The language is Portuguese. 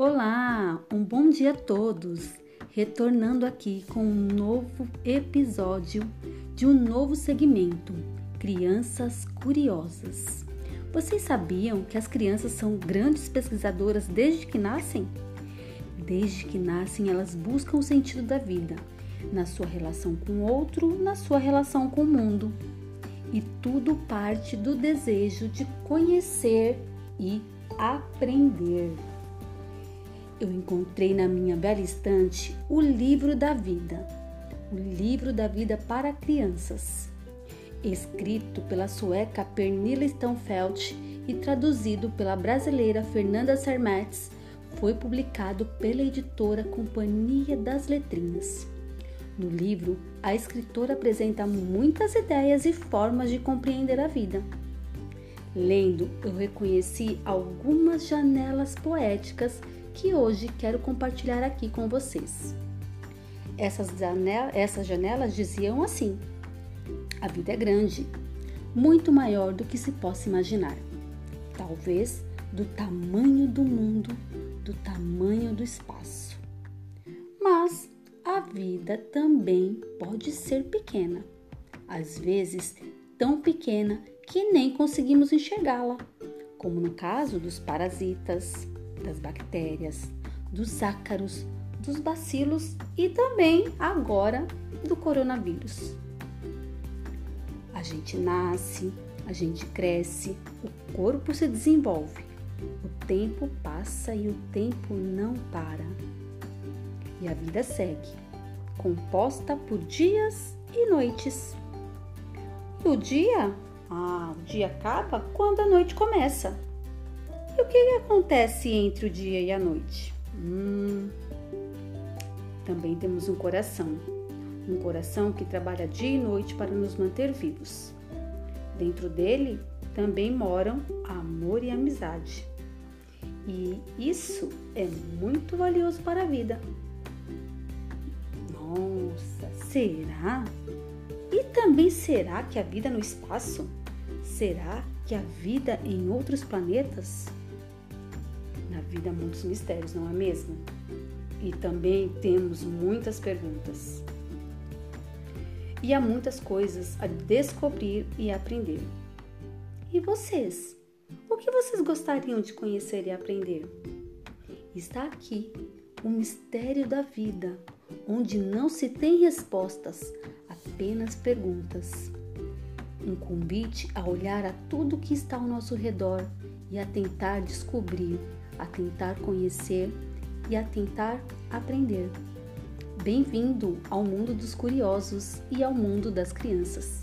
Olá, um bom dia a todos! Retornando aqui com um novo episódio de um novo segmento, Crianças Curiosas. Vocês sabiam que as crianças são grandes pesquisadoras desde que nascem? Desde que nascem, elas buscam o sentido da vida, na sua relação com o outro, na sua relação com o mundo. E tudo parte do desejo de conhecer e aprender. Eu encontrei na minha bela estante o livro da vida, o livro da vida para crianças, escrito pela sueca Pernilla Stonfeldt e traduzido pela brasileira Fernanda Sermetz, foi publicado pela editora Companhia das Letrinhas. No livro, a escritora apresenta muitas ideias e formas de compreender a vida. Lendo, eu reconheci algumas janelas poéticas que hoje quero compartilhar aqui com vocês. Essas, janelas, essas janelas diziam assim: A vida é grande, muito maior do que se possa imaginar. Talvez do tamanho do mundo, do tamanho do espaço. Mas a vida também pode ser pequena, às vezes tão pequena que nem conseguimos enxergá-la, como no caso dos parasitas, das bactérias, dos ácaros, dos bacilos e também agora do coronavírus. A gente nasce, a gente cresce, o corpo se desenvolve, o tempo passa e o tempo não para. E a vida segue, composta por dias e noites. E o dia ah, o dia acaba quando a noite começa. E o que acontece entre o dia e a noite? Hum, também temos um coração. Um coração que trabalha dia e noite para nos manter vivos. Dentro dele também moram amor e amizade. E isso é muito valioso para a vida. Nossa, será? E também será que a vida no espaço? Será que a vida em outros planetas? Vida muitos mistérios, não é mesmo? E também temos muitas perguntas. E há muitas coisas a descobrir e aprender. E vocês? O que vocês gostariam de conhecer e aprender? Está aqui o mistério da vida, onde não se tem respostas, apenas perguntas. Um convite a olhar a tudo que está ao nosso redor e a tentar descobrir, a tentar conhecer e a tentar aprender. Bem-vindo ao mundo dos curiosos e ao mundo das crianças.